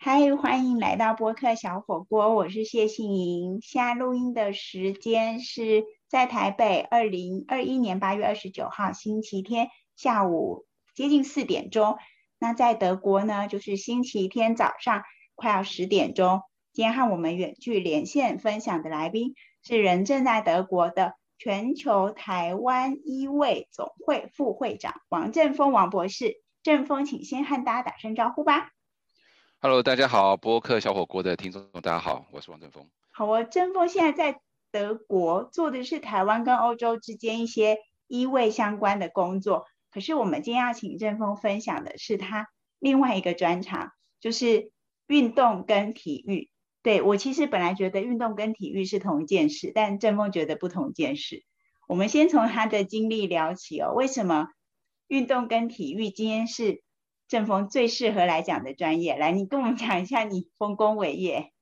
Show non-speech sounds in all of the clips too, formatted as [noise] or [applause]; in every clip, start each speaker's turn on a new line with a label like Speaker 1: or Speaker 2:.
Speaker 1: 嗨，欢迎来到播客小火锅，我是谢杏莹。现在录音的时间是在台北，二零二一年八月二十九号星期天下午接近四点钟。那在德国呢，就是星期天早上快要十点钟。今天和我们远距连线分享的来宾是人正在德国的全球台湾医卫总会副会长王正峰王博士。正峰，请先和大家打声招呼吧。
Speaker 2: Hello，大家好，播客小火锅的听众，大家好，我是王正峰。
Speaker 1: 好啊，正峰现在在德国做的是台湾跟欧洲之间一些医卫相关的工作。可是我们今天要请正峰分享的是他另外一个专长，就是运动跟体育。对我其实本来觉得运动跟体育是同一件事，但正峰觉得不同一件事。我们先从他的经历聊起哦，为什么运动跟体育今天是？正峰最适合来讲的专业，来，你跟我们讲一下你丰功伟业。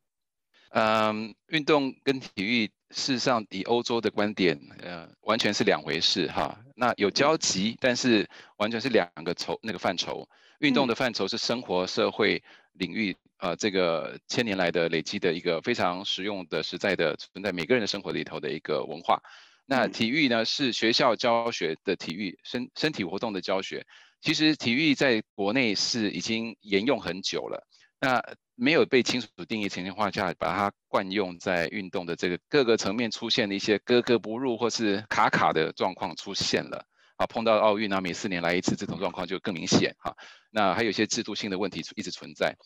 Speaker 2: 嗯，运动跟体育事实上以欧洲的观点，呃，完全是两回事哈。那有交集，但是完全是两个筹那个范畴。运动的范畴是生活社会领域，呃，这个千年来的累积的一个非常实用的、实在的存在每个人的生活里头的一个文化。那体育呢，是学校教学的体育身身体活动的教学。其实体育在国内是已经沿用很久了，那没有被清楚定义情况下，把它惯用在运动的这个各个层面出现的一些格格不入或是卡卡的状况出现了啊，碰到奥运啊，每四年来一次这种状况就更明显哈。那还有一些制度性的问题一直存在。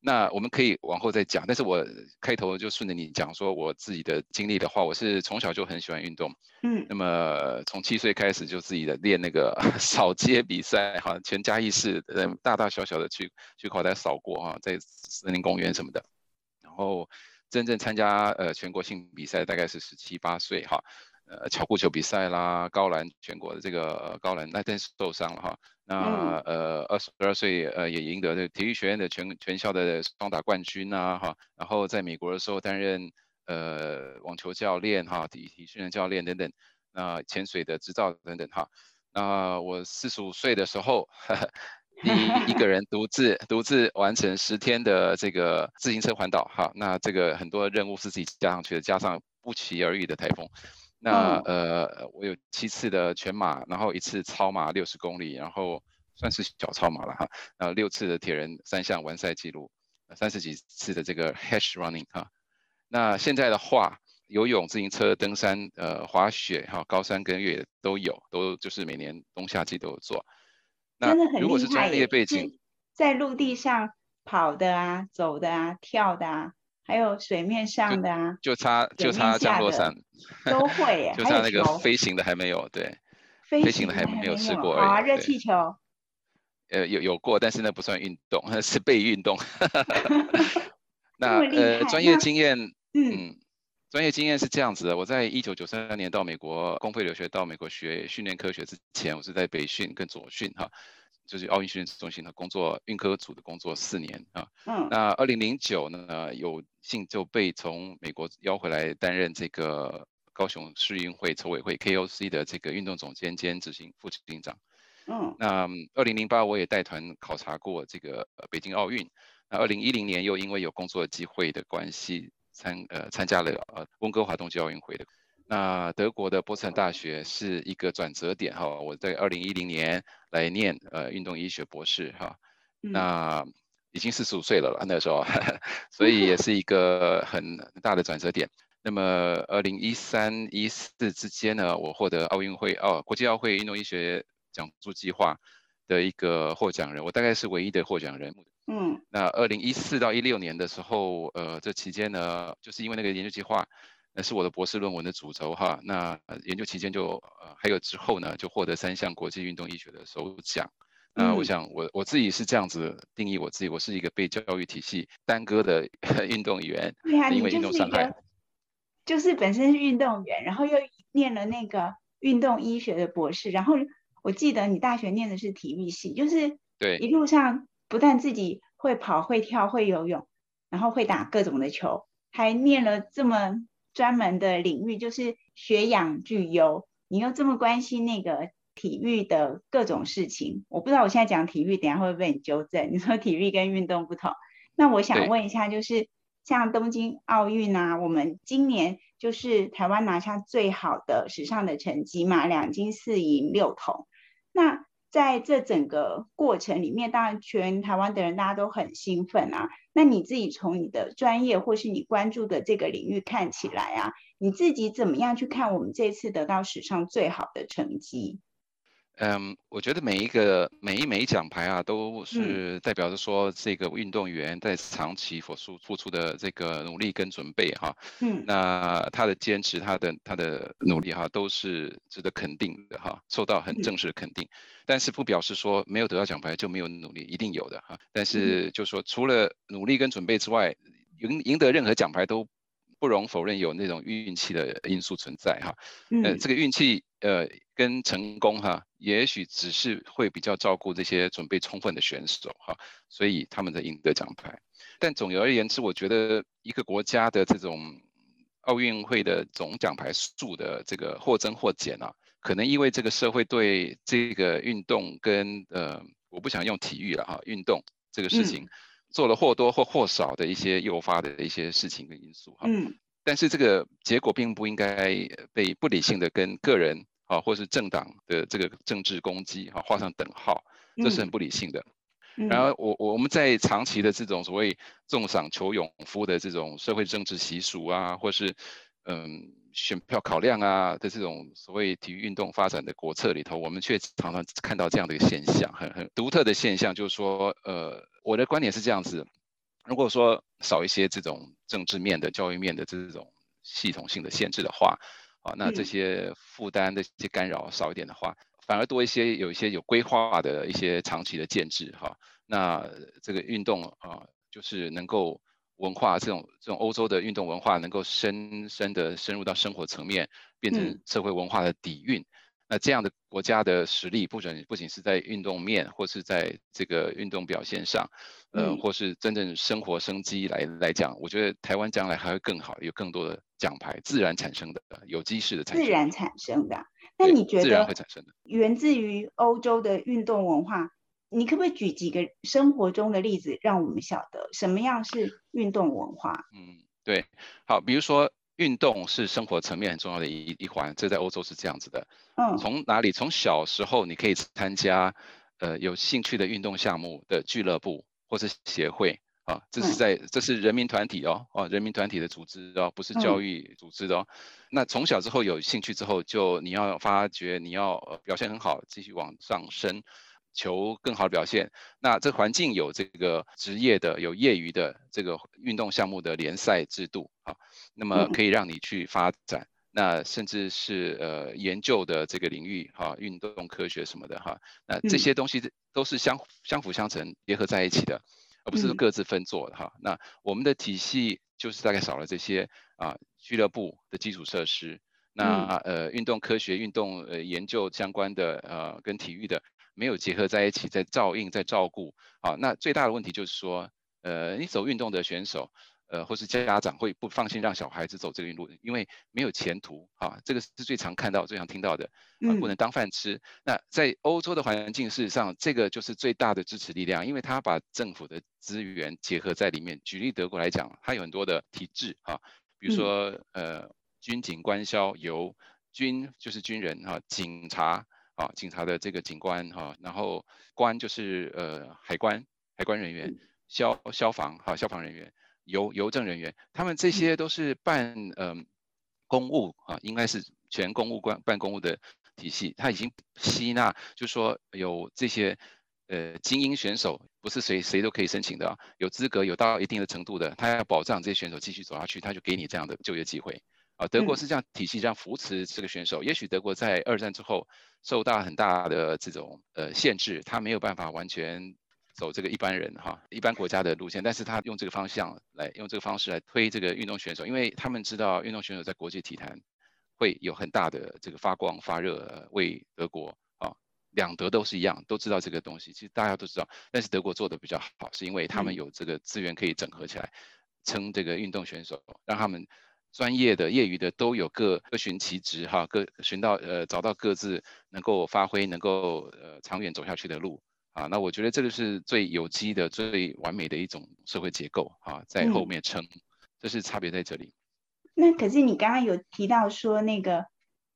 Speaker 2: 那我们可以往后再讲，但是我开头就顺着你讲说我自己的经历的话，我是从小就很喜欢运动，嗯，那么从七岁开始就自己的练那个 [laughs] 扫街比赛，哈，全家义士，呃，大大小小的去去口袋扫过哈，在森林公园什么的，然后真正参加呃全国性比赛大概是十七八岁哈。呃，巧固球比赛啦，高兰全国的这个高兰，那真是受伤了哈。那呃，二十二岁呃也赢得这体育学院的全全校的双打冠军呐哈。然后在美国的时候担任呃网球教练哈，体体训练教练等等。那潜水的执照等等哈。那我四十五岁的时候，[laughs] 第一一个人独自 [laughs] 独自完成十天的这个自行车环岛哈。那这个很多任务是自己加上去的，加上不期而遇的台风。那呃，我有七次的全马，然后一次超马六十公里，然后算是小超马了哈。然后六次的铁人三项完赛记录，三十几次的这个 hash running 哈。那现在的话，游泳、自行车、登山、呃滑雪哈，高山跟越野都有，都就是每年冬夏季都有做。
Speaker 1: 那如果
Speaker 2: 是专业背景，
Speaker 1: 在陆地上跑的啊，走的啊，跳的啊。还有水面上的啊，
Speaker 2: 就差就差降落伞，
Speaker 1: 都会，[laughs]
Speaker 2: 就差那个飞行的还没有，对，
Speaker 1: 飞行
Speaker 2: 的还没有试过
Speaker 1: 啊，热气球，
Speaker 2: 呃，有有过，但是那不算运动，[laughs] 是被运动。[laughs] 那呃，专业经验，嗯，专业经验是这样子的，我在一九九三年到美国公费留学，到美国学训练科学之前，我是在北训跟左训哈。就是奥运训练中心的工作，运科组的工作四年啊。嗯。那二零零九呢，有幸就被从美国邀回来担任这个高雄市运会筹委会 KOC 的这个运动总监兼执行副执行长。嗯。那二零零八我也带团考察过这个北京奥运。那二零一零年又因为有工作机会的关系参呃参加了呃温哥华冬季奥运会的。那德国的波茨坦大学是一个转折点哈，我在二零一零年来念呃运动医学博士哈，那已经四十五岁了了那时候，[laughs] 所以也 [laughs] 是一个很大的转折点。那么二零一三一四之间呢，我获得奥运会哦国际奥会运动医学奖助计划的一个获奖人，我大概是唯一的获奖人。嗯，那二零一四到一六年的时候，呃这期间呢，就是因为那个研究计划。那是我的博士论文的主轴哈，那研究期间就呃还有之后呢，就获得三项国际运动医学的首奖。那我想我我自己是这样子定义我自己，我是一个被教育体系耽搁的 [laughs] 运动员，因为运动伤害。
Speaker 1: 就是本身是运动员，然后又念了那个运动医学的博士，然后我记得你大学念的是体育系，就是
Speaker 2: 对
Speaker 1: 一路上不但自己会跑会跳会游泳，然后会打各种的球，还念了这么。专门的领域就是学养俱优，你又这么关心那个体育的各种事情，我不知道我现在讲体育，等下会不会被你纠正？你说体育跟运动不同，那我想问一下，就是像东京奥运啊，我们今年就是台湾拿下最好的史上的成绩嘛，两金四银六铜。那在这整个过程里面，当然全台湾的人大家都很兴奋啊。那你自己从你的专业或是你关注的这个领域看起来啊，你自己怎么样去看我们这次得到史上最好的成绩？
Speaker 2: 嗯，我觉得每一个每一枚奖牌啊，都是代表着说这个运动员在长期付出付出的这个努力跟准备哈。嗯，那他的坚持，他的他的努力哈，都是值得肯定的哈，受到很正式的肯定。但是不表示说没有得到奖牌就没有努力，一定有的哈。但是就说除了努力跟准备之外，赢赢得任何奖牌都不容否认有那种运气的因素存在哈。嗯，这个运气呃。跟成功哈，也许只是会比较照顾这些准备充分的选手哈，所以他们的赢得奖牌。但总而言之，我觉得一个国家的这种奥运会的总奖牌数的这个或增或减啊，可能因为这个社会对这个运动跟呃，我不想用体育了哈，运动这个事情做了或多或或少的一些诱发的一些事情跟因素哈。嗯。但是这个结果并不应该被不理性的跟个人。啊，或是政党的这个政治攻击，哈，画上等号，这是很不理性的。然后我我们在长期的这种所谓重赏求勇夫的这种社会政治习俗啊，或是嗯选票考量啊的这种所谓体育运动发展的国策里头，我们却常常看到这样的一个现象，很很独特的现象，就是说，呃，我的观点是这样子：如果说少一些这种政治面的、教育面的这种系统性的限制的话。啊，那这些负担的一些干扰少一点的话，反而多一些有一些有规划的一些长期的建制哈。那这个运动啊，就是能够文化这种这种欧洲的运动文化能够深深的深入到生活层面，变成社会文化的底蕴。那这样的国家的实力，不准不仅是在运动面，或是在这个运动表现上，呃，或是真正生活生机来来讲，我觉得台湾将来还会更好，有更多的奖牌，自然产生的，有机式的产生。
Speaker 1: 自然产生的。那你觉得
Speaker 2: 自然会产生的，
Speaker 1: 源自于欧洲的运动文化，你可不可以举几个生活中的例子，让我们晓得什么样是运动文化？
Speaker 2: 嗯，对，好，比如说。运动是生活层面很重要的一一环，这在欧洲是这样子的。嗯，从哪里？从小时候你可以参加，呃，有兴趣的运动项目的俱乐部或是协会啊，这是在这是人民团体哦，哦，人民团体的组织哦，不是教育组织的哦。那从小之后有兴趣之后，就你要发觉你要表现很好，继续往上升。求更好的表现，那这环境有这个职业的、有业余的这个运动项目的联赛制度啊，那么可以让你去发展，那甚至是呃研究的这个领域哈，运动科学什么的哈，那这些东西都是相相辅相成、结合在一起的，而不是各自分做的哈。那我们的体系就是大概少了这些啊俱乐部的基础设施，那呃运动科学、运动呃研究相关的呃跟体育的。没有结合在一起，在照应，在照顾，啊，那最大的问题就是说，呃，你走运动的选手，呃，或是家长会不放心让小孩子走这个运路，因为没有前途，啊，这个是最常看到、最常听到的，啊，不能当饭吃。那在欧洲的环境，事实上，这个就是最大的支持力量，因为他把政府的资源结合在里面。举例德国来讲，它有很多的体制，啊，比如说，呃，军警官消由军就是军人，哈，警察。啊，警察的这个警官哈，然后官就是呃海关海关人员，消消防哈消防人员，邮邮政人员，他们这些都是办嗯公务啊，应该是全公务官办公务的体系，他已经吸纳，就说有这些呃精英选手，不是谁谁都可以申请的，有资格有到一定的程度的，他要保障这些选手继续走下去，他就给你这样的就业机会。啊，德国是这样体系这样扶持这个选手。也许德国在二战之后受到很大的这种呃限制，他没有办法完全走这个一般人哈一般国家的路线，但是他用这个方向来用这个方式来推这个运动选手，因为他们知道运动选手在国际体坛会有很大的这个发光发热，为德国啊两德都是一样，都知道这个东西，其实大家都知道，但是德国做的比较好，是因为他们有这个资源可以整合起来称这个运动选手，让他们。专业的、业余的都有各各寻其职哈，各寻到呃找到各自能够发挥、能够呃长远走下去的路。啊，那我觉得这个是最有机的、最完美的一种社会结构啊，在后面撑，这是差别在这里。
Speaker 1: 那可是你刚刚有提到说那个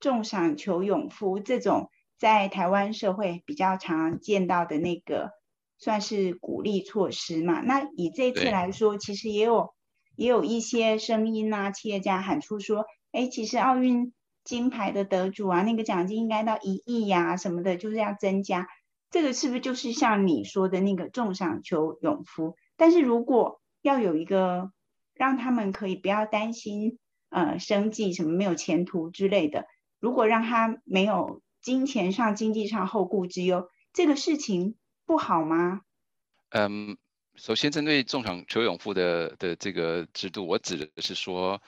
Speaker 1: 重赏求勇夫这种在台湾社会比较常见到的那个算是鼓励措施嘛？那以这次来说，其实也有也有一些声音啊，企业家喊出说，哎，其实奥运金牌的得主啊，那个奖金应该到一亿呀什么的，就是要增加。这个是不是就是像你说的那个重赏求勇夫？但是如果要有一个让他们可以不要担心。呃，生计什么没有前途之类的，如果让他没有金钱上、经济上后顾之忧，这个事情不好吗？
Speaker 2: 嗯，首先针对重赏求勇夫的的这个制度，我指的是说，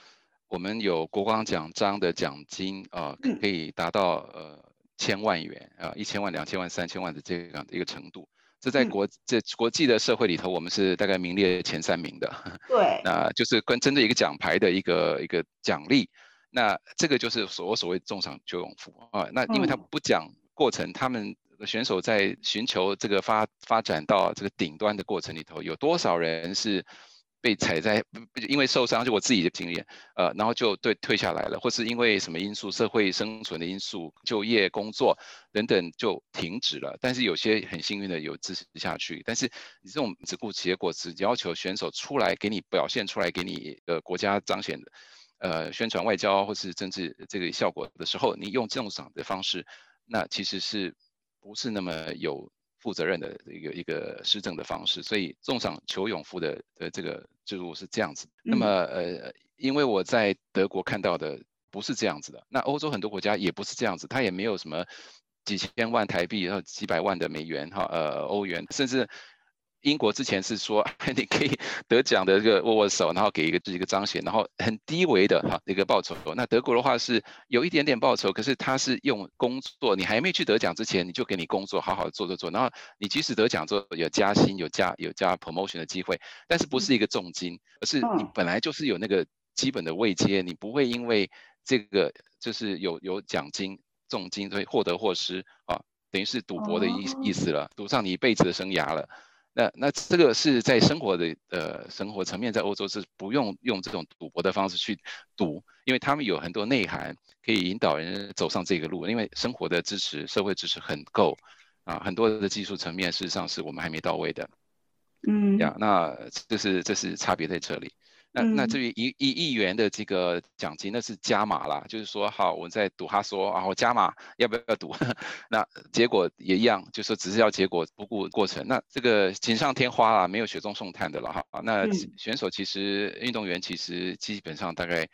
Speaker 2: 我们有国光奖章的奖金啊，可以达到呃千万元啊，一千万、两千万、三千万的这样的一个程度。这在国这国际的社会里头，我们是大概名列前三名的。[laughs]
Speaker 1: 对，
Speaker 2: 那就是跟针对一个奖牌的一个一个奖励，那这个就是所所谓重赏求勇夫啊。那因为他不讲过程，他们选手在寻求这个发发展到这个顶端的过程里头，有多少人是？被踩在，因为受伤，就我自己的经验，呃，然后就对退下来了，或是因为什么因素，社会生存的因素，就业、工作等等就停止了。但是有些很幸运的有支持下去。但是你这种只顾结果，只要求选手出来给你表现出来，给你呃国家彰显的，呃宣传外交或是政治这个效果的时候，你用这种赏的方式，那其实是不是那么有？负责任的一个一个施政的方式，所以重赏求勇夫的呃这个制度是这样子。那么呃，因为我在德国看到的不是这样子的，那欧洲很多国家也不是这样子，它也没有什么几千万台币，然后几百万的美元哈，呃欧元，甚至。英国之前是说 [laughs] 你可以得奖的这个握握手，然后给一个一个彰显，然后很低微的哈一个报酬。那德国的话是有一点点报酬，可是他是用工作，你还没去得奖之前，你就给你工作，好好做做做。然后你即使得奖之后有加薪、有加有加 promotion 的机会，但是不是一个重金，而是你本来就是有那个基本的位阶，你不会因为这个就是有有奖金重金所以获得或失啊，等于是赌博的意意思了，赌上你一辈子的生涯了。那那这个是在生活的呃生活层面，在欧洲是不用用这种赌博的方式去赌，因为他们有很多内涵可以引导人走上这个路，因为生活的支持、社会支持很够啊，很多的技术层面事实上是我们还没到位的，
Speaker 1: 嗯，
Speaker 2: 呀，那这是这是差别在这里。那那至于一一亿元的这个奖金，那是加码啦，就是说，好，我在赌，他说啊，我加码，要不要赌？[laughs] 那结果也一样，就说只是要结果，不顾过程。那这个锦上添花啦，没有雪中送炭的了哈。那选手其实，运动员其实基本上大概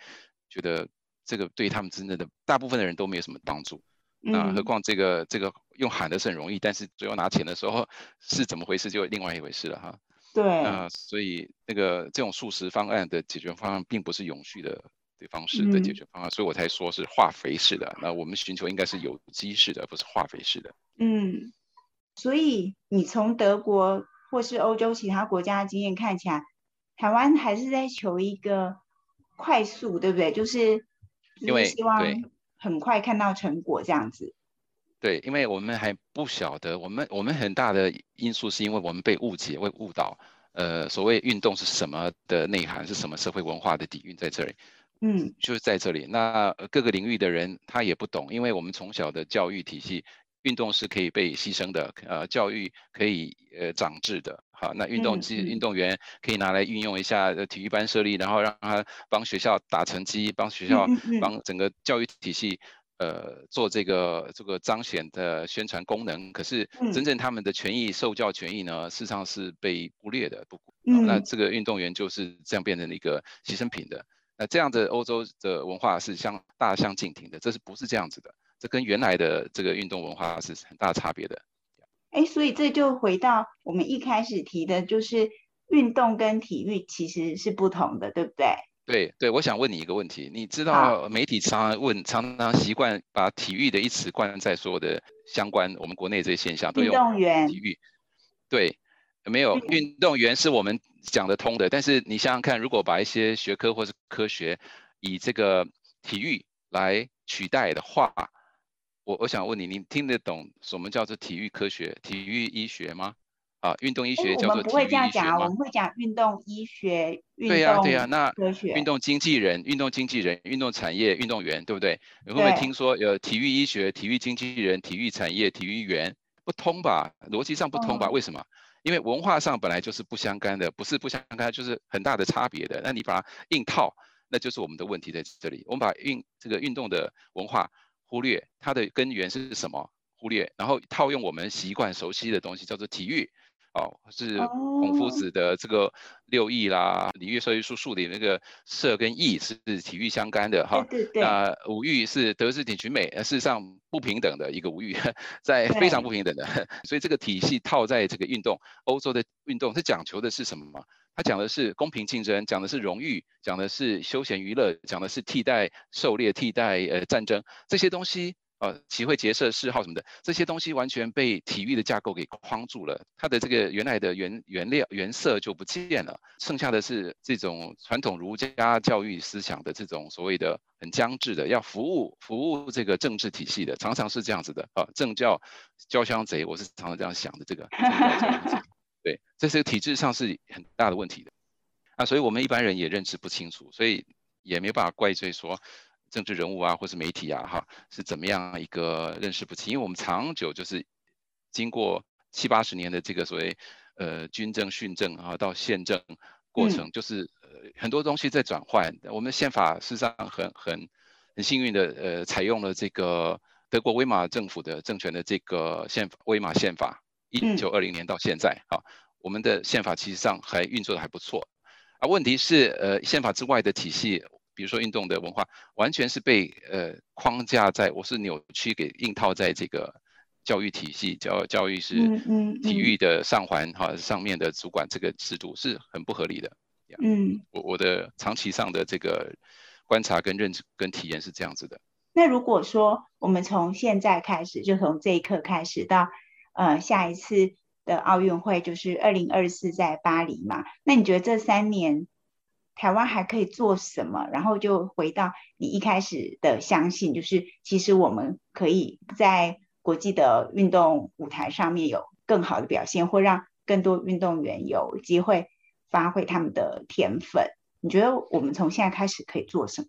Speaker 2: 觉得这个对他们真正的大部分的人都没有什么帮助。那何况这个这个用喊的是很容易，但是最后拿钱的时候是怎么回事，就另外一回事了哈。
Speaker 1: 对
Speaker 2: 啊，所以那个这种素食方案的解决方案，并不是永续的的方式的解决方案，所以我才说是化肥式的。那我们寻求应该是有机式的，不是化肥式的。
Speaker 1: 嗯，所以你从德国或是欧洲其他国家的经验看起来，台湾还是在求一个快速，对不对？就是
Speaker 2: 因为
Speaker 1: 希望很快看到成果这样子。
Speaker 2: 对，因为我们还不晓得，我们我们很大的因素是因为我们被误解、被误导。呃，所谓运动是什么的内涵，是什么社会文化的底蕴在这里？
Speaker 1: 嗯，
Speaker 2: 就是在这里。那各个领域的人他也不懂，因为我们从小的教育体系，运动是可以被牺牲的，呃，教育可以呃长智的。好，那运动机运动员可以拿来运用一下体育班设立，然后让他帮学校打成绩，帮学校帮整个教育体系。呃，做这个这个彰显的宣传功能，可是真正他们的权益、受教权益呢，事实上是被忽略的。不，那这个运动员就是这样变成了一个牺牲品的。那这样的欧洲的文化是相大相径庭的，这是不是这样子的？这跟原来的这个运动文化是很大差别的。
Speaker 1: 哎，所以这就回到我们一开始提的，就是运动跟体育其实是不同的，对不对？
Speaker 2: 对对，我想问你一个问题，你知道媒体常常问，常常习惯把体育的一词冠在所有的相关我们国内这些现象都有体育。对，没有运动员是我们讲得通的，但是你想想看，如果把一些学科或是科学以这个体育来取代的话，我我想问你，你听得懂什么叫做体育科学、体育医学吗？啊，运动医学叫做
Speaker 1: 不会这样讲，我们会讲运动医学、运动
Speaker 2: 对呀对呀，那运动经纪人、运动经纪人、运动产业、运动员，对不对？你会不会听说有体育医学、体育经纪人、体育产业、体育员？不通吧？逻辑上不通吧？为什么？因为文化上本来就是不相干的，不是不相干，就是很大的差别的。那你把它硬套，那就是我们的问题在这里。我们把运这个运动的文化忽略，它的根源是什么？忽略，然后套用我们习惯熟悉的东西，叫做体育。哦，是孔夫子的这个六艺啦，礼乐射御书数里那个射跟艺是体育相干的哈。
Speaker 1: 对对。
Speaker 2: 那五育是德智体群美，事实上不平等的一个五育，[laughs] 在非常不平等的。[laughs] 所以这个体系套在这个运动，欧洲的运动，它讲求的是什么嘛？它讲的是公平竞争，讲的是荣誉，讲的是休闲娱乐，讲的是替代狩猎、替代呃战争这些东西。呃，集会结社嗜好什么的，这些东西完全被体育的架构给框住了，它的这个原来的原原料原色就不见了，剩下的是这种传统儒家教育思想的这种所谓的很僵滞的，要服务服务这个政治体系的，常常是这样子的啊，政教交相贼，我是常常这样想的，这个，[laughs] 对，这是体制上是很大的问题的，啊，所以我们一般人也认知不清楚，所以也没办法怪罪说。政治人物啊，或是媒体啊，哈，是怎么样一个认识不清？因为我们长久就是经过七八十年的这个所谓呃军政训政啊，到宪政过程，就是呃很多东西在转换。我们宪法事实上很很很幸运的，呃，采用了这个德国威玛政府的政权的这个宪法威玛宪法，一九二零年到现在啊，我们的宪法其实上还运作的还不错。啊，问题是呃宪法之外的体系。比如说运动的文化，完全是被呃框架在，我是扭曲给硬套在这个教育体系，教教育是体育的上环哈上面的主管这个制度是很不合理的。
Speaker 1: 嗯，
Speaker 2: 我我的长期上的这个观察跟认知跟体验是这样子的。
Speaker 1: 那如果说我们从现在开始，就从这一刻开始到呃下一次的奥运会，就是二零二四在巴黎嘛，那你觉得这三年？台湾还可以做什么？然后就回到你一开始的相信，就是其实我们可以在国际的运动舞台上面有更好的表现，或让更多运动员有机会发挥他们的天分。你觉得我们从现在开始可以做什么？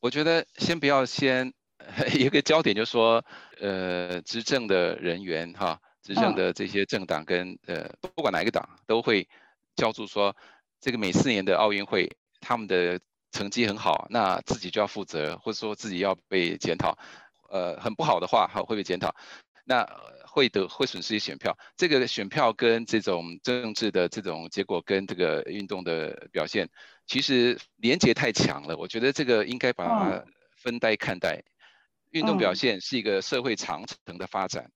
Speaker 2: 我觉得先不要先 [laughs] 一个焦点，就是说，呃，执政的人员哈，执政的这些政党跟呃，不管哪一个党都会叫住说。这个每四年的奥运会，他们的成绩很好，那自己就要负责，或者说自己要被检讨。呃，很不好的话，哈会被检讨，那会得会损失一些选票。这个选票跟这种政治的这种结果跟这个运动的表现，其实连结太强了。我觉得这个应该把它分开看待。运动表现是一个社会长程的发展。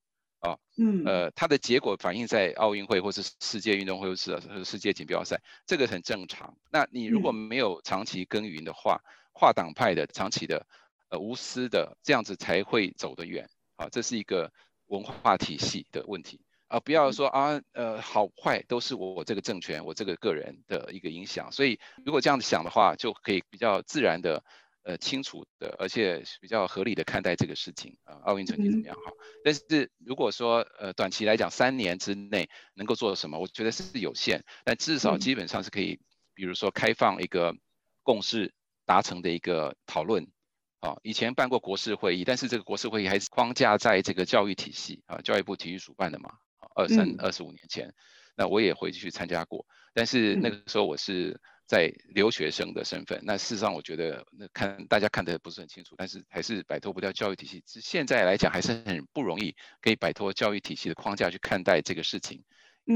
Speaker 2: 啊，
Speaker 1: 嗯，
Speaker 2: 呃，它的结果反映在奥运会或是世界运动会或是世界锦标赛，这个很正常。那你如果没有长期耕耘的话，跨党派的、长期的、呃无私的，这样子才会走得远。啊，这是一个文化体系的问题啊，不要说啊，呃，好坏都是我这个政权、我这个个人的一个影响。所以如果这样子想的话，就可以比较自然的。呃，清楚的，而且比较合理的看待这个事情啊，奥运成绩怎么样哈？但是如果说呃短期来讲，三年之内能够做什么，我觉得是有限，但至少基本上是可以，比如说开放一个共识达成的一个讨论啊。以前办过国事会议，但是这个国事会议还是框架在这个教育体系啊，教育部体育署办的嘛，二三二十五年前，那我也回去参加过，但是那个时候我是。在留学生的身份，那事实上我觉得那看大家看得不是很清楚，但是还是摆脱不掉教育体系。现在来讲还是很不容易可以摆脱教育体系的框架去看待这个事情，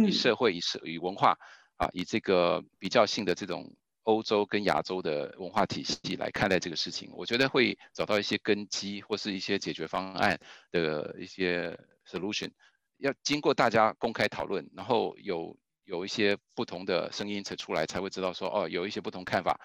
Speaker 2: 以社会、以社、以文化啊，以这个比较性的这种欧洲跟亚洲的文化体系来看待这个事情，我觉得会找到一些根基或是一些解决方案的一些 solution，要经过大家公开讨论，然后有。有一些不同的声音才出来，才会知道说哦，有一些不同看法，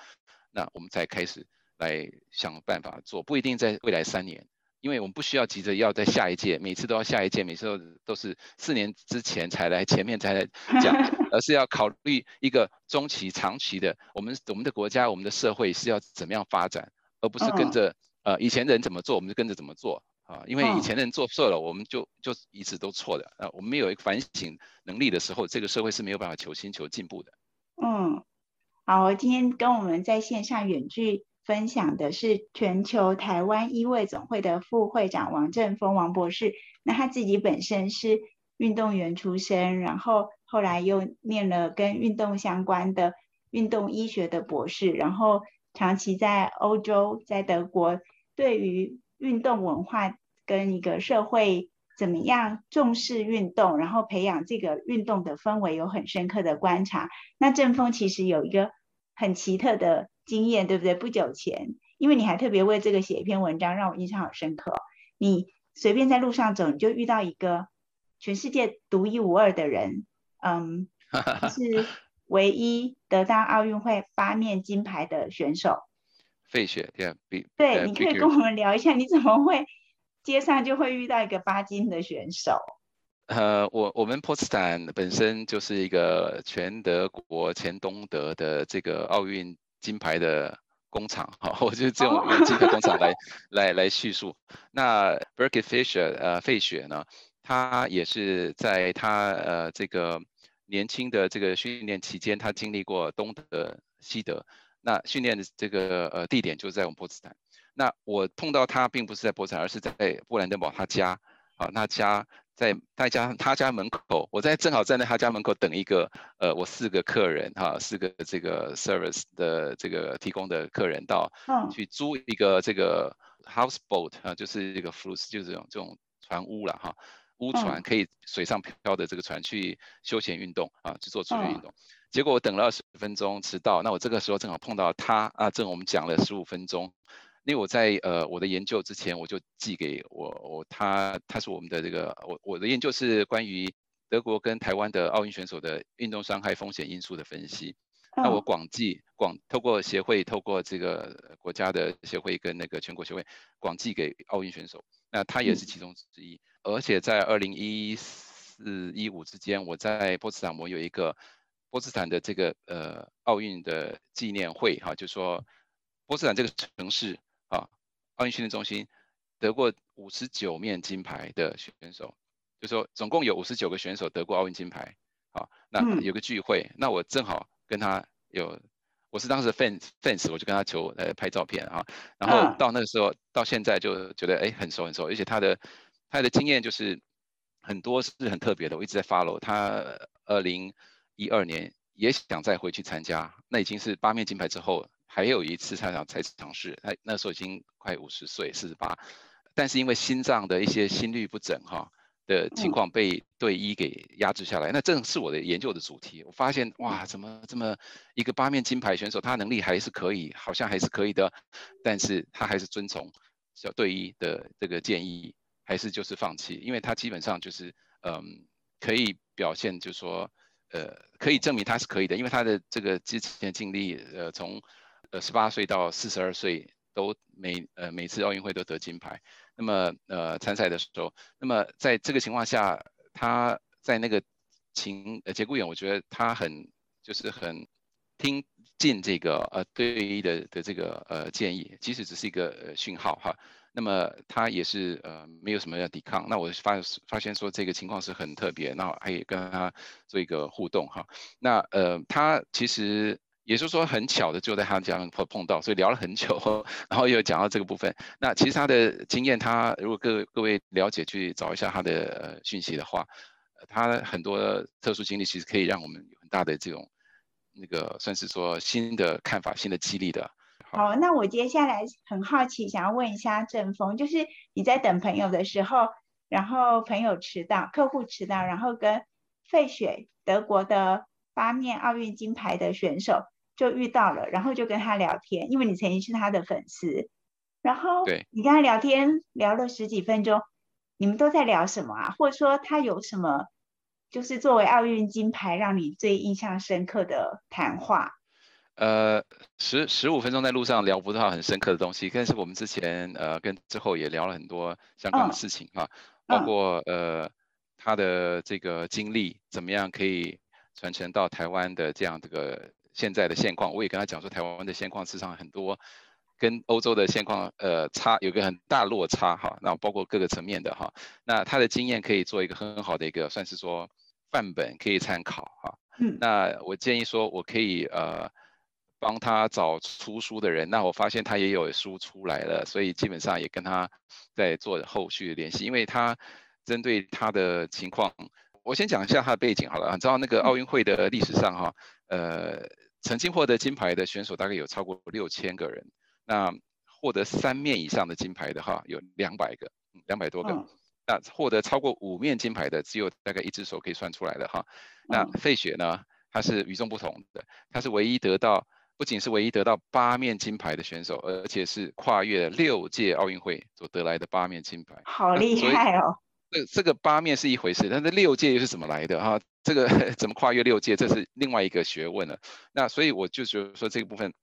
Speaker 2: 那我们才开始来想办法做，不一定在未来三年，因为我们不需要急着要在下一届，每次都要下一届，每次都都是四年之前才来前面才来讲，[laughs] 而是要考虑一个中期、长期的，我们我们的国家、我们的社会是要怎么样发展，而不是跟着呃以前人怎么做，我们就跟着怎么做。啊，因为以前的人做错了，我们就就一直都错的。啊，我们没有一个反省能力的时候，这个社会是没有办法求新求进步的。
Speaker 1: 嗯，好，今天跟我们在线上远距分享的是全球台湾医卫总会的副会长王振峰王博士。那他自己本身是运动员出身，然后后来又念了跟运动相关的运动医学的博士，然后长期在欧洲，在德国，对于运动文化跟一个社会怎么样重视运动，然后培养这个运动的氛围有很深刻的观察。那正峰其实有一个很奇特的经验，对不对？不久前，因为你还特别为这个写一篇文章，让我印象好深刻。你随便在路上走，你就遇到一个全世界独一无二的人，嗯，[laughs] 是唯一得到奥运会八面金牌的选手。
Speaker 2: 费雪，对，
Speaker 1: 对，你可以跟我们聊一下，你怎么会街上就会遇到一个巴金的选手？
Speaker 2: 呃，我我们波茨坦本身就是一个全德国、前东德的这个奥运金牌的工厂，哈，[laughs] 我就这种用金牌工厂来 [laughs] 来来叙述。那 Berke Fisher，呃，费雪呢，他也是在他呃这个年轻的这个训练期间，他经历过东德、西德。那训练的这个呃地点就在我们波茨坦。那我碰到他并不是在波茨坦，而是在布兰登堡他家。啊，那家在他家他家门口，我在正好站在他家门口等一个呃我四个客人哈，四个这个 service 的这个提供的客人到去租一个这个 houseboat 啊，就是一个 l u s 就是这种这种船屋了哈，屋船可以水上漂的这个船去休闲运动啊，去做出去运动。结果我等了二十分钟迟到，那我这个时候正好碰到他啊，正我们讲了十五分钟，因为我在呃我的研究之前我就寄给我我他他是我们的这个我我的研究是关于德国跟台湾的奥运选手的运动伤害风险因素的分析，那我广寄广透过协会透过这个国家的协会跟那个全国协会广寄给奥运选手，那他也是其中之一，而且在二零一四一五之间，我在波茨坦我有一个。波茨坦的这个呃奥运的纪念会哈，就说波茨坦这个城市啊，奥运训练中心得过五十九面金牌的选手，就说总共有五十九个选手得过奥运金牌。好，那有个聚会，那我正好跟他有，我是当时 fans fans，我就跟他求呃拍照片啊，然后到那个时候到现在就觉得哎很熟很熟，而且他的他的经验就是很多是很特别的，我一直在 follow 他二零。一二年也想再回去参加，那已经是八面金牌之后，还有一次他想才尝试，他那时候已经快五十岁，四十八，但是因为心脏的一些心律不整哈的情况被队医给压制下来，那正是我的研究的主题。我发现哇，怎么这么一个八面金牌选手，他能力还是可以，好像还是可以的，但是他还是遵从小队医的这个建议，还是就是放弃，因为他基本上就是嗯可以表现，就是说。呃，可以证明他是可以的，因为他的这个之前经历，呃，从呃十八岁到四十二岁都每呃每次奥运会都得金牌。那么呃参赛的时候，那么在这个情况下，他在那个情呃节骨眼，我觉得他很就是很听进这个呃队医的的这个呃建议，即使只是一个呃讯号哈。那么他也是呃没有什么要抵抗，那我发发现说这个情况是很特别，那还跟他做一个互动哈。那呃他其实也就是说很巧的就在他家碰碰到，所以聊了很久，然后又讲到这个部分。那其实他的经验，他如果各各位了解去找一下他的呃讯息的话，他很多特殊经历其实可以让我们有很大的这种那个算是说新的看法、新的激励的。
Speaker 1: 好，那我接下来很好奇，想要问一下郑峰，就是你在等朋友的时候，然后朋友迟到，客户迟到，然后跟费雪德国的八面奥运金牌的选手就遇到了，然后就跟他聊天，因为你曾经是他的粉丝，然后你跟他聊天聊了十几分钟，你们都在聊什么啊？或者说他有什么就是作为奥运金牌让你最印象深刻的谈话？
Speaker 2: 呃，十十五分钟在路上聊不到很深刻的东西，但是我们之前呃跟之后也聊了很多相关的事情哈，包括呃他的这个经历怎么样可以传承到台湾的这样这个现在的现况，我也跟他讲说台湾的现况事实上很多跟欧洲的现况呃差有个很大落差哈，那包括各个层面的哈，那他的经验可以做一个很好的一个算是说范本可以参考哈。
Speaker 1: 嗯，
Speaker 2: 那我建议说我可以呃。帮他找出书的人，那我发现他也有书出来了，所以基本上也跟他在做后续联系，因为他针对他的情况，我先讲一下他的背景好了。你知道那个奥运会的历史上哈，呃，曾经获得金牌的选手大概有超过六千个人，那获得三面以上的金牌的哈有两百个，两百多个，那获得超过五面金牌的只有大概一只手可以算出来的哈。那费雪呢，他是与众不同的，他是唯一得到。不仅是唯一得到八面金牌的选手，而且是跨越六届奥运会所得来的八面金牌，
Speaker 1: 好厉害哦！
Speaker 2: 这这个八面是一回事，但是六届又是怎么来的哈？这个 [laughs] 怎么跨越六届，这是另外一个学问了。那所以我就觉得说这个部分，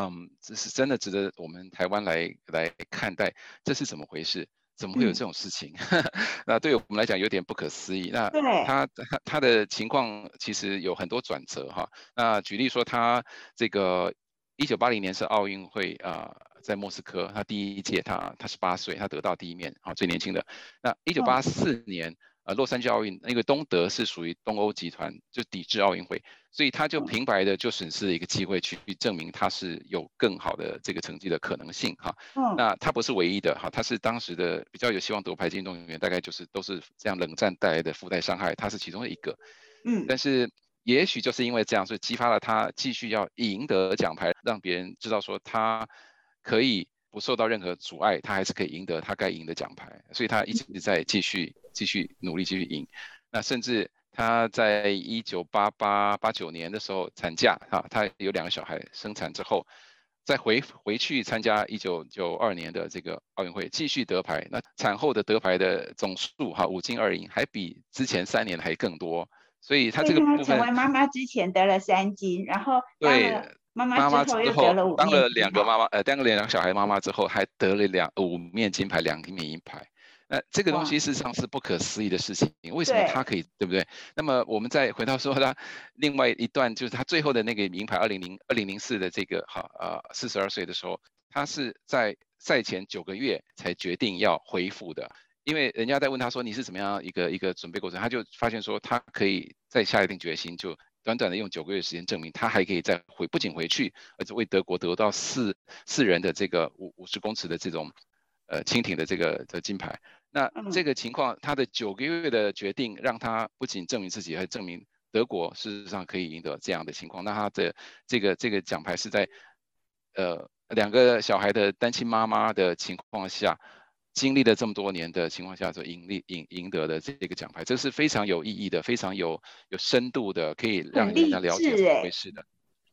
Speaker 2: 嗯，这是真的值得我们台湾来来看待，这是怎么回事？怎么会有这种事情？[laughs] 那对我们来讲有点不可思议。那他他他的情况其实有很多转折哈。那举例说，他这个一九八零年是奥运会啊，在莫斯科，他第一届他他是八岁，他得到第一面啊，最年轻的。那一九八四年。呃，洛杉矶奥运那个东德是属于东欧集团，就抵制奥运会，所以他就平白的就损失了一个机会，去证明他是有更好的这个成绩的可能性哈。嗯。那他不是唯一的哈，他是当时的比较有希望夺牌运动员，大概就是都是这样冷战带来的附带伤害，他是其中的一个。
Speaker 1: 嗯。
Speaker 2: 但是也许就是因为这样，所以激发了他继续要赢得奖牌，让别人知道说他可以。不受到任何阻碍，他还是可以赢得他该赢的奖牌，所以他一直在继续继续努力继续赢。那甚至他在一九八八八九年的时候产假啊，他有两个小孩生产之后，再回回去参加一九九二年的这个奥运会，继续得牌。那产后的得牌的总数哈五金二银，还比之前三年还更多。所以她这个部分
Speaker 1: 成为妈妈之前得了三金，然后
Speaker 2: 对。
Speaker 1: 妈妈之后
Speaker 2: 当了两个妈妈，呃，当了两个小孩妈妈之后，还得了两五面金牌，两面银牌。那这个东西事实上是不可思议的事情。为什么他可以，对不对？那么我们再回到说他另外一段，就是他最后的那个名牌，二零零二零零四的这个哈呃四十二岁的时候，他是在赛前九个月才决定要恢复的，因为人家在问他说你是怎么样一个一个准备过程，他就发现说他可以再下一定决心就。短短的用九个月时间证明，他还可以再回，不仅回去，而且为德国得到四四人的这个五五十公尺的这种呃蜻蜓的这个的金牌。那这个情况，他的九个月的决定，让他不仅证明自己，还证明德国事实上可以赢得这样的情况。那他的这个这个奖牌是在呃两个小孩的单亲妈妈的情况下。经历了这么多年的情况下，所赢利赢赢得的这个奖牌，这是非常有意义的，非常有有深度的，可以让人家了解怎么回事的。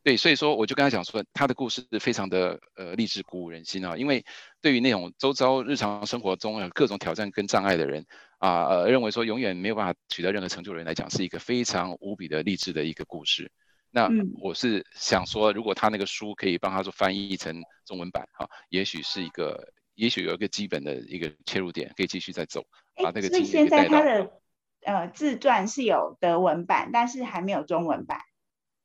Speaker 2: 对，所以说我就跟他讲说，他的故事非常的呃励志鼓舞人心啊，因为对于那种周遭日常生活中有各种挑战跟障碍的人啊，呃认为说永远没有办法取得任何成就的人来讲，是一个非常无比的励志的一个故事。那我是想说，如果他那个书可以帮他做翻译成中文版哈，也许是一个。也许有一个基本的一个切入点，可以继续再走，把那个经验带到。
Speaker 1: 他的呃自传是有德文版，但是还没有中文版。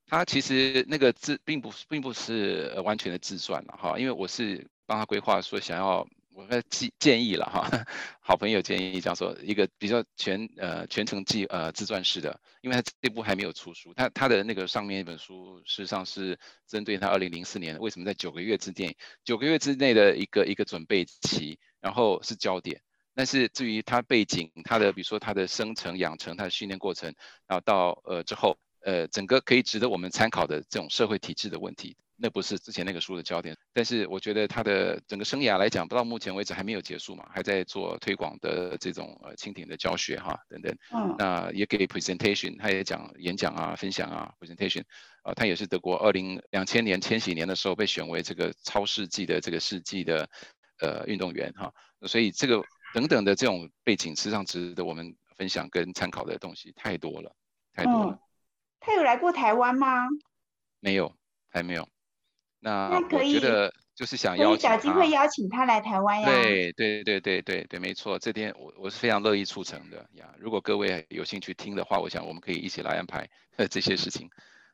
Speaker 2: 他其实那个自并不并不是完全的自传了哈，因为我是帮他规划说想要。我建建议了哈，[laughs] 好朋友建议叫做，一个比较全呃全程记呃自传式的，因为他这部还没有出书，他他的那个上面一本书事实上是针对他二零零四年为什么在九个月之内九个月之内的一个一个准备期，然后是焦点，但是至于他背景，他的比如说他的生成养成，他的训练过程，然后到呃之后呃整个可以值得我们参考的这种社会体制的问题。那不是之前那个书的焦点，但是我觉得他的整个生涯来讲，到目前为止还没有结束嘛，还在做推广的这种呃蜻蜓的教学哈等等。
Speaker 1: 嗯。
Speaker 2: 那也给 presentation，他也讲演讲啊、分享啊 presentation，啊，他也是德国二零两千年千禧年的时候被选为这个超世纪的这个世纪的呃运动员哈，所以这个等等的这种背景，实际上值得我们分享跟参考的东西太多了，太多了。
Speaker 1: 他有来过台湾吗？
Speaker 2: 没有，还没有。那我觉得就是想邀
Speaker 1: 请他，找机会邀请他来台湾呀。
Speaker 2: 对对对对对对，没错，这点我我是非常乐意促成的呀。如果各位有兴趣听的话，我想我们可以一起来安排这些事情。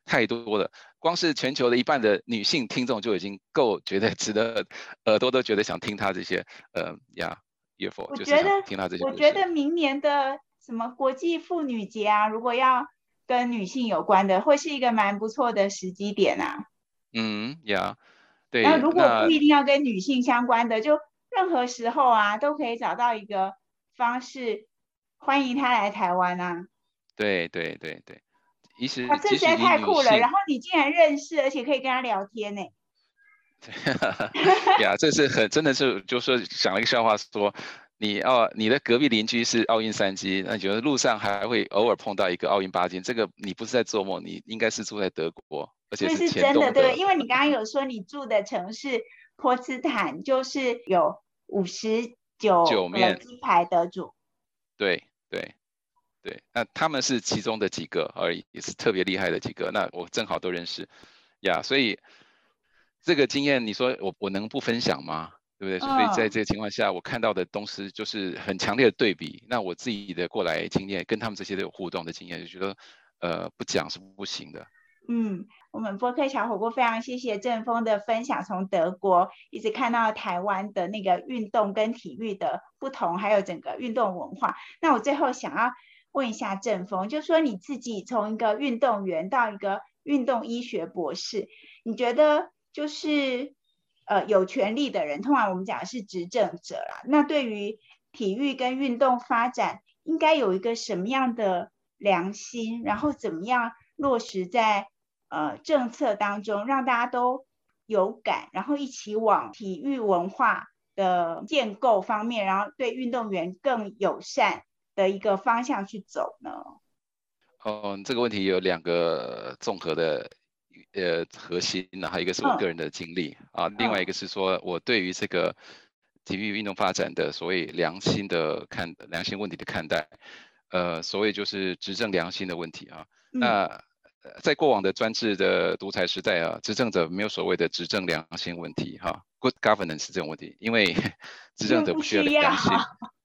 Speaker 2: 太多了。光是全球的一半的女性听众就已经够觉得值得，耳朵都觉得想听他这些，呃呀，岳父，
Speaker 1: 我觉得
Speaker 2: 听他这些。
Speaker 1: 我觉得明年的什么国际妇女节啊，如果要跟女性有关的，会是一个蛮不错的时机点啊。
Speaker 2: 嗯呀，对。
Speaker 1: 那如果不一定要跟女性相关的，就任何时候啊，都可以找到一个方式，欢迎他来台湾啊。
Speaker 2: 对对对对。
Speaker 1: 其实他这实在太酷了，然后你竟然认识，而且可以跟他聊天呢。[laughs]
Speaker 2: 对呀，这是很真的是，就说讲了一个笑话，说你哦，你的隔壁邻居是奥运三金，那觉得路上还会偶尔碰到一个奥运八金，这个你不是在做梦，你应该是住在德国，而且
Speaker 1: 是真的，对，因为你刚刚有说你住的城市波茨坦就是有五十九九面金牌得主，
Speaker 2: 对对。对，那他们是其中的几个而已，也是特别厉害的几个。那我正好都认识，呀，所以这个经验，你说我我能不分享吗？对不对？所以在这个情况下，我看到的东西就是很强烈的对比。那我自己的过来经验，跟他们这些都有互动的经验，就觉得呃不讲是不行的。
Speaker 1: 嗯，我们播客小火锅非常谢谢正峰的分享，从德国一直看到台湾的那个运动跟体育的不同，还有整个运动文化。那我最后想要。问一下郑峰，就说你自己从一个运动员到一个运动医学博士，你觉得就是呃有权利的人，通常我们讲的是执政者啦。那对于体育跟运动发展，应该有一个什么样的良心，然后怎么样落实在呃政策当中，让大家都有感，然后一起往体育文化的建构方面，然后对运动员更友善。的一个方向去走呢？
Speaker 2: 哦，这个问题有两个综合的呃核心，然后一个是我个人的经历啊，另外一个是说我对于这个体育运动发展的所谓良心的看良心问题的看待，呃，所谓就是执政良心的问题啊。那在过往的专制的独裁时代啊，执政者没有所谓的执政良心问题哈，good governance 这种问题，因为 [laughs] 执政者不需要 [laughs] 良心。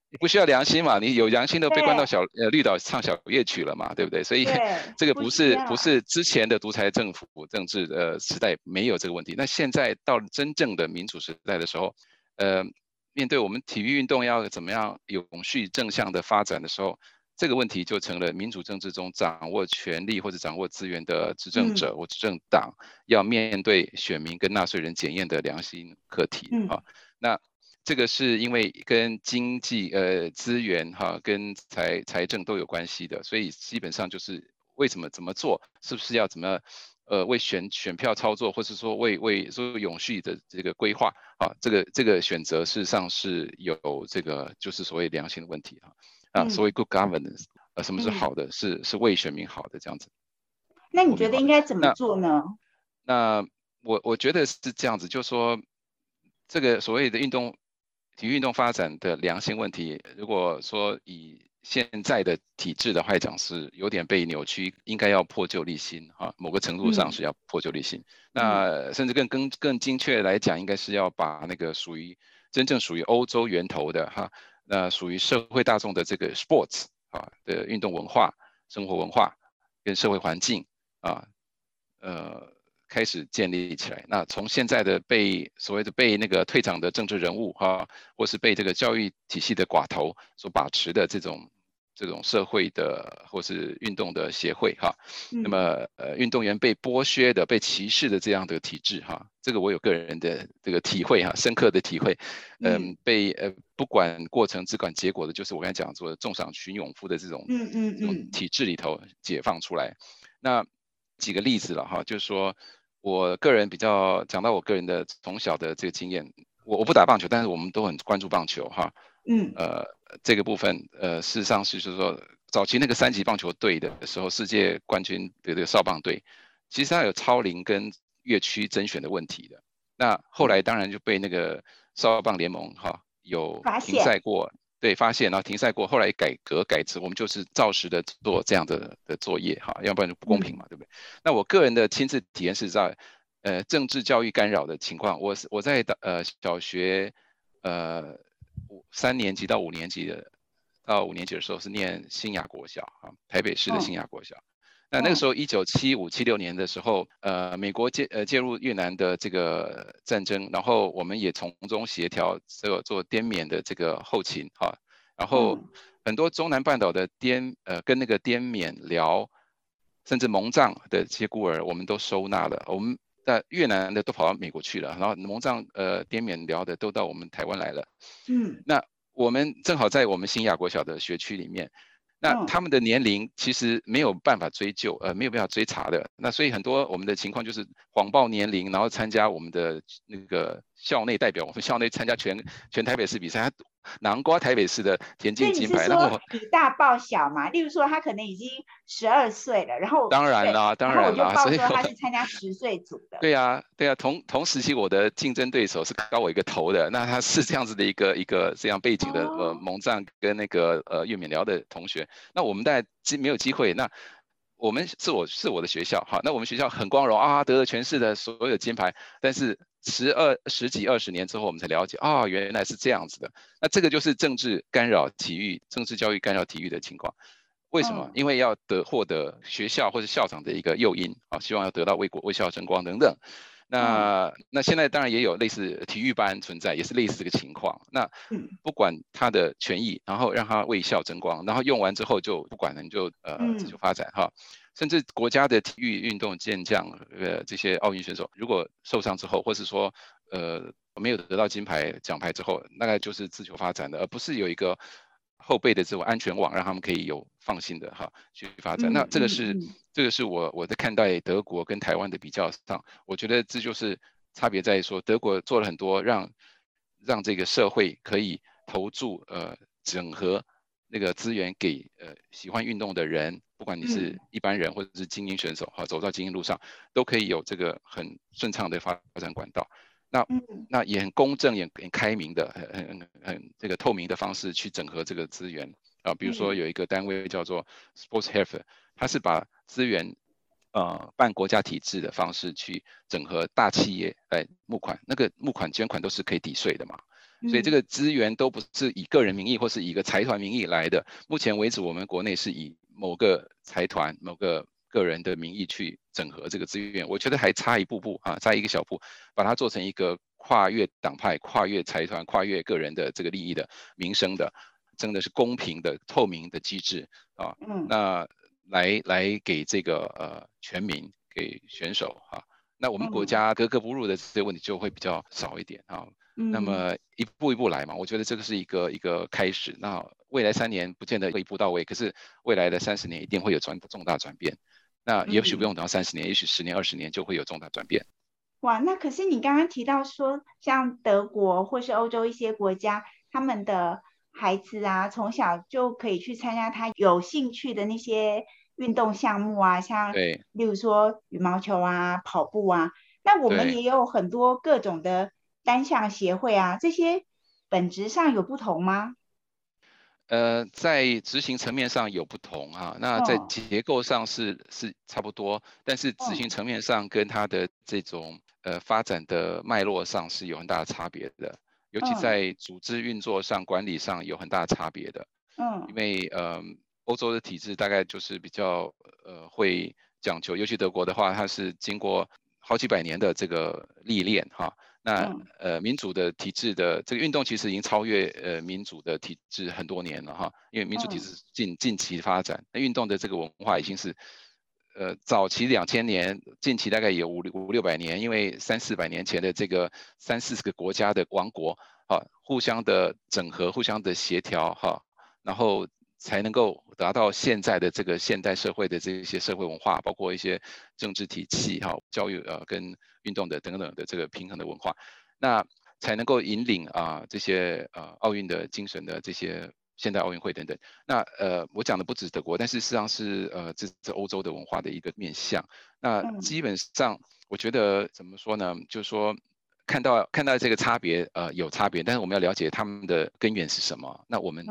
Speaker 2: 你不需要良心嘛？你有良心都被关到小呃绿岛唱小夜曲了嘛？对不对？所以这个不是不是之前的独裁政府政治的时代没有这个问题。那现在到真正的民主时代的时候，呃，面对我们体育运动要怎么样永续正向的发展的时候，这个问题就成了民主政治中掌握权力或者掌握资源的执政者或执政党要面对选民跟纳税人检验的良心课题啊。那这个是因为跟经济、呃资源哈，跟财财政都有关系的，所以基本上就是为什么怎么做，是不是要怎么，呃为选选票操作，或是说为为说永续的这个规划啊，这个这个选择事实上是有这个就是所谓良心的问题哈，啊，所谓 good governance，呃，什么是好的，是是为选民好的这样子。
Speaker 1: 那你觉得应该怎么做呢？
Speaker 2: 那我我觉得是这样子，就说这个所谓的运动。体育运动发展的良性问题，如果说以现在的体制的话讲，是有点被扭曲，应该要破旧立新啊，某个程度上是要破旧立新。那甚至更更更精确来讲，应该是要把那个属于真正属于欧洲源头的哈，那属于社会大众的这个 sports 啊的运动文化、生活文化跟社会环境啊，呃。开始建立起来。那从现在的被所谓的被那个退场的政治人物哈，或是被这个教育体系的寡头所把持的这种这种社会的或是运动的协会哈，那么呃运动员被剥削的、被歧视的这样的体制哈，这个我有个人的这个体会哈，深刻的体会。嗯，被呃不管过程只管结果的，就是我刚才讲说重赏群勇夫的这种嗯嗯嗯体制里头解放出来。那几个例子了哈，就是说。我个人比较讲到我个人的从小的这个经验，我我不打棒球，但是我们都很关注棒球哈。嗯，呃，这个部分，呃，事实上是就是说，早期那个三级棒球队的时候，世界冠军的这个少棒队，其实它有超龄跟越区甄选的问题的。那后来当然就被那个少棒联盟哈有停赛过。对，发现然后停赛过，后来改革改制，我们就是照实的做这样的的作业哈，要不然就不公平嘛，对不对？那我个人的亲自体验是在呃政治教育干扰的情况，我是我在呃小学呃五三年级到五年级的到五年级的时候是念新雅国小啊，台北市的新雅国小。那那个时候，一九七五七六年的时候，呃，美国介呃介入越南的这个战争，然后我们也从中协调这个做滇缅的这个后勤哈，然后很多中南半岛的滇呃跟那个滇缅辽，甚至蒙藏的这些孤儿，我们都收纳了。我们在越南的都跑到美国去了，然后蒙藏呃滇缅辽的都到我们台湾来了。嗯，那我们正好在我们新亚国小的学区里面。那他们的年龄其实没有办法追究，呃，没有办法追查的。那所以很多我们的情况就是谎报年龄，然后参加我们的那个校内代表，我们校内参加全全台北市比赛。他南瓜台北市的田径金牌，
Speaker 1: 那我以大报小嘛，例如说他可能已经十二岁了，然后
Speaker 2: 当然啦，当然啦，
Speaker 1: 所以他是参加十岁组的。
Speaker 2: 对啊，对啊，同同时期我的竞争对手是高我一个头的，那他是这样子的一个一个这样背景的呃蒙藏跟那个呃岳敏辽的同学，那我们在机没有机会，那我们是我是我的学校好，那我们学校很光荣啊，得了全市的所有金牌，但是。十二十几二十年之后，我们才了解啊，原来是这样子的。那这个就是政治干扰体育、政治教育干扰体育的情况。为什么？因为要得获得学校或者校长的一个诱因啊，希望要得到为国为校争光等等。那那现在当然也有类似体育班存在，也是类似这个情况。那不管他的权益，然后让他为校争光，然后用完之后就不管了，你就呃自由发展哈。甚至国家的体育运动健将，呃，这些奥运选手，如果受伤之后，或是说，呃，没有得到金牌奖牌之后，大概就是自求发展的，而不是有一个后备的这种安全网，让他们可以有放心的哈去发展。那这个是，这个是我我在看待德国跟台湾的比较上，我觉得这就是差别在于说，德国做了很多让让这个社会可以投注呃整合那个资源给呃喜欢运动的人。不管你是一般人或者是精英选手，哈，走到精英路上，都可以有这个很顺畅的发展管道。那那也很公正、也很开明的、很很很这个透明的方式去整合这个资源啊。比如说有一个单位叫做 Sports Health，它是把资源呃办国家体制的方式去整合大企业来募款，那个募款捐款都是可以抵税的嘛。所以这个资源都不是以个人名义或是以一个财团名义来的。目前为止，我们国内是以某个财团、某个个人的名义去整合这个资源，我觉得还差一步步啊，差一个小步，把它做成一个跨越党派、跨越财团、跨越个人的这个利益的民生的，真的是公平的、透明的机制啊。嗯。那来来给这个呃全民、给选手啊，那我们国家格格不入的这些问题就会比较少一点啊。那么一步一步来嘛，我觉得这个是一个一个开始。那未来三年不见得会一步到位，可是未来的三十年一定会有转重大转变。那也许不用等到三十年，也许十年、二十年就会有重大转变。
Speaker 1: 哇，那可是你刚刚提到说，像德国或是欧洲一些国家，他们的孩子啊，从小就可以去参加他有兴趣的那些运动项目啊，像例如说羽毛球啊、跑步啊。那我们也有很多各种的。单项协会啊，这些本质上有不同吗？
Speaker 2: 呃，在执行层面上有不同啊，那在结构上是是差不多，但是执行层面上跟它的这种呃发展的脉络上是有很大的差别的，尤其在组织运作上、管理上有很大的差别的。嗯，因为呃，欧洲的体制大概就是比较呃会讲究，尤其德国的话，它是经过好几百年的这个历练哈。那呃，民主的体制的这个运动其实已经超越呃民主的体制很多年了哈，因为民主体制近近期发展，那运动的这个文化已经是呃早期两千年，近期大概有五五六百年，因为三四百年前的这个三四十个国家的王国啊，互相的整合，互相的协调哈，然后。才能够达到现在的这个现代社会的这些社会文化，包括一些政治体系、哈教育呃跟运动的等等的这个平衡的文化，那才能够引领啊这些呃奥运的精神的这些现代奥运会等等。那呃我讲的不止德国，但是实际上是呃这这欧洲的文化的一个面向。那基本上我觉得怎么说呢？就是说。看到看到这个差别，呃，有差别，但是我们要了解他们的根源是什么。那我们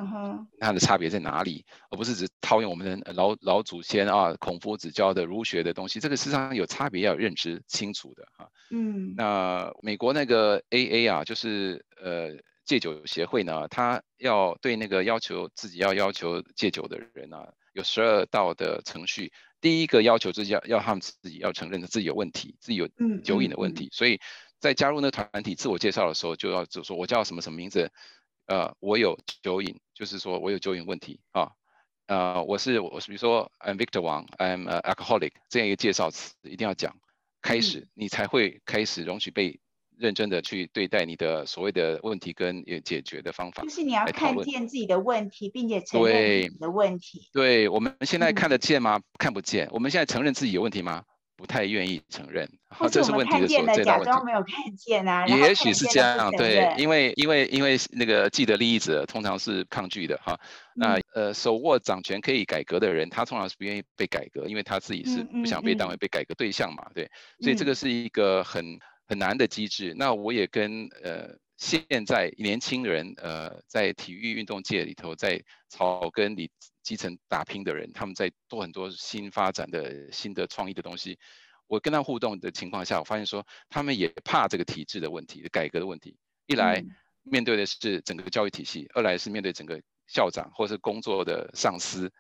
Speaker 2: 它的差别在哪里？而不是只套用我们的老老祖先啊，孔夫子教的儒学的东西。这个事实上有差别，要认知清楚的哈。嗯，那美国那个 AA 啊，就是呃戒酒协会呢，他要对那个要求自己要要求戒酒的人呢，有十二道的程序。第一个要求就是要要他们自己要承认自己有问题，自己有酒瘾的问题。所以在加入那个团体自我介绍的时候，就要就说我叫什么什么名字，呃，我有酒瘾，就是说我有酒瘾问题啊，呃，我是我是比如说 I'm Victor Wang, I'm a alcoholic 这样一个介绍词一定要讲，开始你才会开始容许被。认真的去对待你的所谓的问题跟解决的方法，
Speaker 1: 就是你要看见自己的问题，并且承认自己的问题。
Speaker 2: 对，我们现在看得见吗？看不见。我们现在承认自己有问题吗？不太愿意承认。[laughs]
Speaker 1: 好，
Speaker 2: 这是问题的
Speaker 1: 所
Speaker 2: 在。
Speaker 1: 假装没有看见啊。
Speaker 2: 也许是这样，对，因为因为因为那个既得利益者通常是抗拒的哈。那呃，手握掌权可以改革的人，他通常是不愿意被改革，因为他自己是不想被当为被改革对象嘛，对。所以这个是一个很。很难的机制。那我也跟呃现在年轻人呃在体育运动界里头在草根里基层打拼的人，他们在做很多新发展的新的创意的东西。我跟他互动的情况下，我发现说他们也怕这个体制的问题、改革的问题。一来面对的是整个教育体系，二来是面对整个校长或是工作的上司，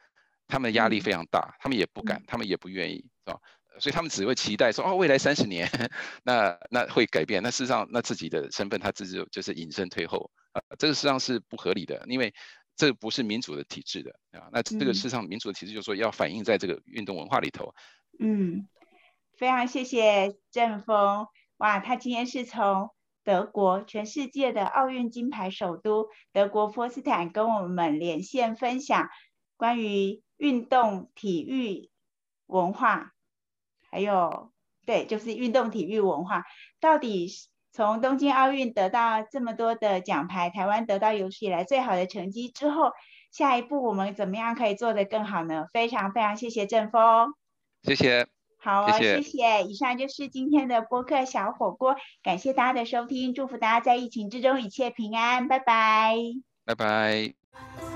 Speaker 2: 他们压力非常大，他们也不敢，他们也不愿意，是吧？所以他们只会期待说哦，未来三十年，[laughs] 那那会改变。那事实上，那自己的身份他自己就是隐身退后啊，这个实际上是不合理的，因为这不是民主的体制的啊。那这个事实上，民主的体制就是说要反映在这个运动文化里头。
Speaker 1: 嗯，非常谢谢郑峰哇，他今天是从德国全世界的奥运金牌首都德国波斯坦跟我们连线分享关于运动体育文化。还有，对，就是运动体育文化，到底从东京奥运得到这么多的奖牌，台湾得到有史以来最好的成绩之后，下一步我们怎么样可以做得更好呢？非常非常谢谢郑峰，
Speaker 2: 谢谢，
Speaker 1: 好，谢谢。以上就是今天的播客小火锅，感谢大家的收听，祝福大家在疫情之中一切平安，拜拜，
Speaker 2: 拜拜。